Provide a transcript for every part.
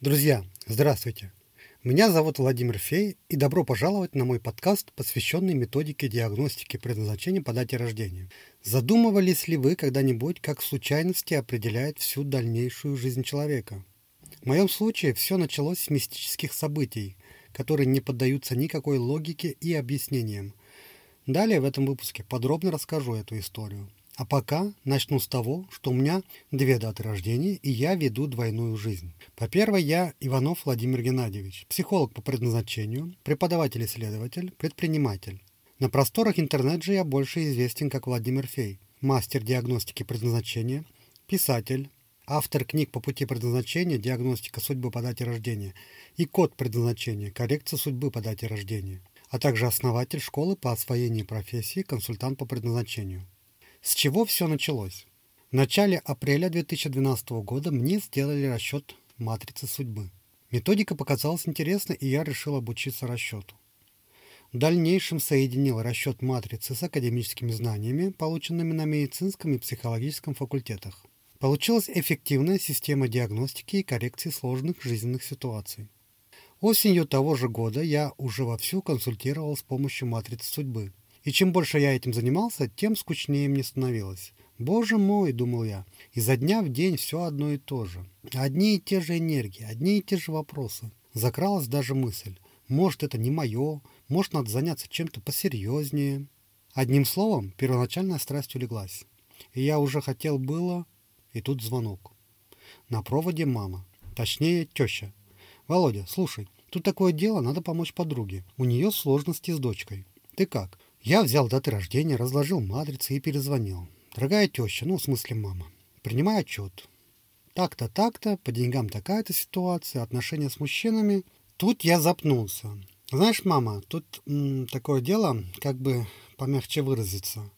Друзья, здравствуйте! Меня зовут Владимир Фей, и добро пожаловать на мой подкаст, посвященный методике диагностики предназначения по дате рождения. Задумывались ли вы когда-нибудь, как случайности определяют всю дальнейшую жизнь человека? В моем случае все началось с мистических событий, которые не поддаются никакой логике и объяснениям. Далее в этом выпуске подробно расскажу эту историю. А пока начну с того, что у меня две даты рождения, и я веду двойную жизнь. По первой я Иванов Владимир Геннадьевич, психолог по предназначению, преподаватель-исследователь, предприниматель. На просторах интернет же я больше известен как Владимир Фей, мастер диагностики предназначения, писатель, автор книг по пути предназначения, диагностика судьбы по дате рождения и код предназначения, коррекция судьбы по дате рождения, а также основатель школы по освоению профессии консультант по предназначению. С чего все началось? В начале апреля 2012 года мне сделали расчет матрицы судьбы. Методика показалась интересной, и я решил обучиться расчету. В дальнейшем соединил расчет матрицы с академическими знаниями, полученными на медицинском и психологическом факультетах. Получилась эффективная система диагностики и коррекции сложных жизненных ситуаций. Осенью того же года я уже вовсю консультировал с помощью матрицы судьбы. И чем больше я этим занимался, тем скучнее мне становилось. Боже мой, думал я, изо дня в день все одно и то же. Одни и те же энергии, одни и те же вопросы. Закралась даже мысль, может это не мое, может надо заняться чем-то посерьезнее. Одним словом, первоначальная страсть улеглась. И я уже хотел было... И тут звонок. На проводе мама. Точнее, теща. Володя, слушай, тут такое дело, надо помочь подруге. У нее сложности с дочкой. Ты как? Я взял даты рождения, разложил матрицы и перезвонил. Дорогая теща, ну, в смысле мама, принимай отчет. Так-то, так-то, по деньгам такая-то ситуация, отношения с мужчинами. Тут я запнулся. Знаешь, мама, тут м, такое дело, как бы помягче выразиться.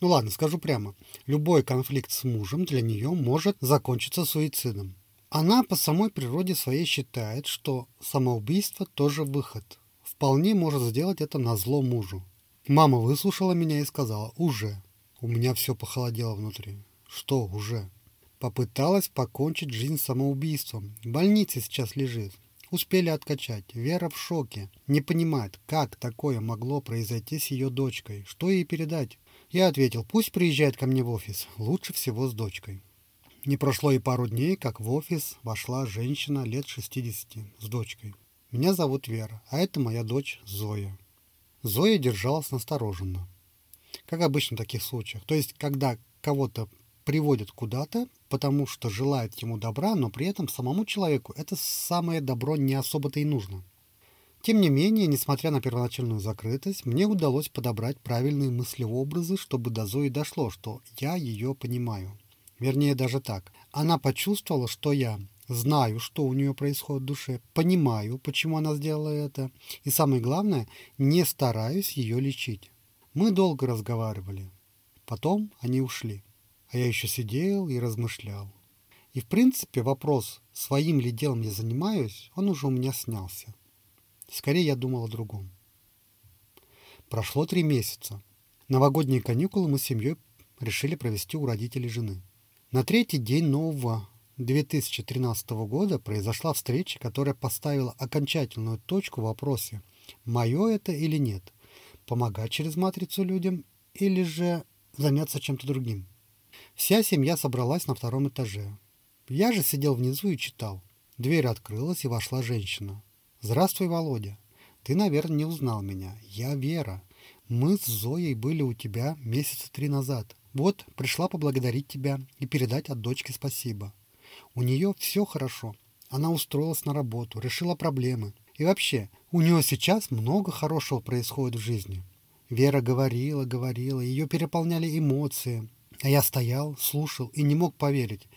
Ну ладно, скажу прямо. Любой конфликт с мужем для нее может закончиться суицидом. Она по самой природе своей считает, что самоубийство тоже выход. Вполне может сделать это на зло мужу. Мама выслушала меня и сказала «Уже». У меня все похолодело внутри. Что «уже»? Попыталась покончить жизнь самоубийством. В больнице сейчас лежит. Успели откачать. Вера в шоке. Не понимает, как такое могло произойти с ее дочкой. Что ей передать? Я ответил, пусть приезжает ко мне в офис. Лучше всего с дочкой. Не прошло и пару дней, как в офис вошла женщина лет 60 с дочкой. Меня зовут Вера, а это моя дочь Зоя. Зоя держалась настороженно. Как обычно в таких случаях. То есть, когда кого-то приводят куда-то, потому что желают ему добра, но при этом самому человеку это самое добро не особо-то и нужно. Тем не менее, несмотря на первоначальную закрытость, мне удалось подобрать правильные мыслеобразы, чтобы до Зои дошло, что я ее понимаю. Вернее, даже так. Она почувствовала, что я знаю, что у нее происходит в душе, понимаю, почему она сделала это, и самое главное, не стараюсь ее лечить. Мы долго разговаривали. Потом они ушли. А я еще сидел и размышлял. И в принципе вопрос, своим ли делом я занимаюсь, он уже у меня снялся. Скорее я думал о другом. Прошло три месяца. Новогодние каникулы мы с семьей решили провести у родителей жены. На третий день нового 2013 года произошла встреча, которая поставила окончательную точку в вопросе, мое это или нет, помогать через матрицу людям или же заняться чем-то другим. Вся семья собралась на втором этаже. Я же сидел внизу и читал. Дверь открылась, и вошла женщина. «Здравствуй, Володя. Ты, наверное, не узнал меня. Я Вера. Мы с Зоей были у тебя месяца три назад. Вот, пришла поблагодарить тебя и передать от дочки спасибо. У нее все хорошо. Она устроилась на работу, решила проблемы. И вообще, у нее сейчас много хорошего происходит в жизни. Вера говорила, говорила, ее переполняли эмоции. А я стоял, слушал и не мог поверить.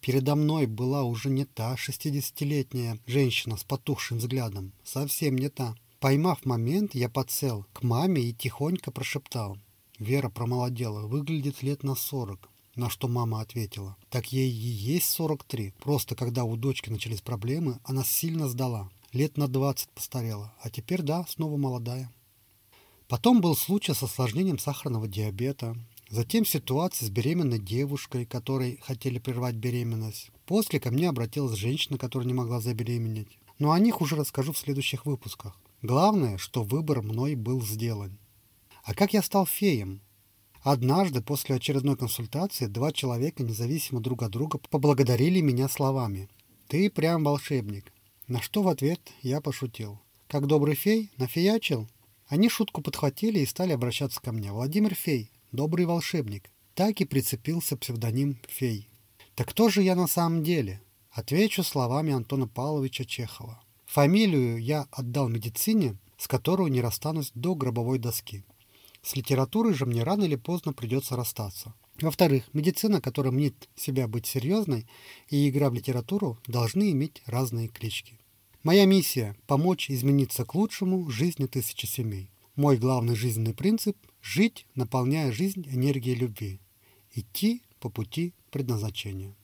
Передо мной была уже не та шестидесятилетняя женщина с потухшим взглядом. Совсем не та. Поймав момент, я подсел к маме и тихонько прошептал. Вера промолодела, выглядит лет на сорок. На что мама ответила, так ей и есть 43. Просто когда у дочки начались проблемы, она сильно сдала. Лет на 20 постарела, а теперь, да, снова молодая. Потом был случай с осложнением сахарного диабета. Затем ситуация с беременной девушкой, которой хотели прервать беременность. После ко мне обратилась женщина, которая не могла забеременеть. Но о них уже расскажу в следующих выпусках. Главное, что выбор мной был сделан. А как я стал феем? Однажды после очередной консультации два человека, независимо друг от друга, поблагодарили меня словами. «Ты прям волшебник». На что в ответ я пошутил. Как добрый фей, нафиячил? Они шутку подхватили и стали обращаться ко мне. Владимир Фей, добрый волшебник. Так и прицепился псевдоним Фей. Так кто же я на самом деле? Отвечу словами Антона Павловича Чехова. Фамилию я отдал медицине, с которой не расстанусь до гробовой доски. С литературой же мне рано или поздно придется расстаться. Во-вторых, медицина, которая мнит себя быть серьезной, и игра в литературу должны иметь разные клички. Моя миссия – помочь измениться к лучшему жизни тысячи семей. Мой главный жизненный принцип – жить, наполняя жизнь энергией любви. Идти по пути предназначения.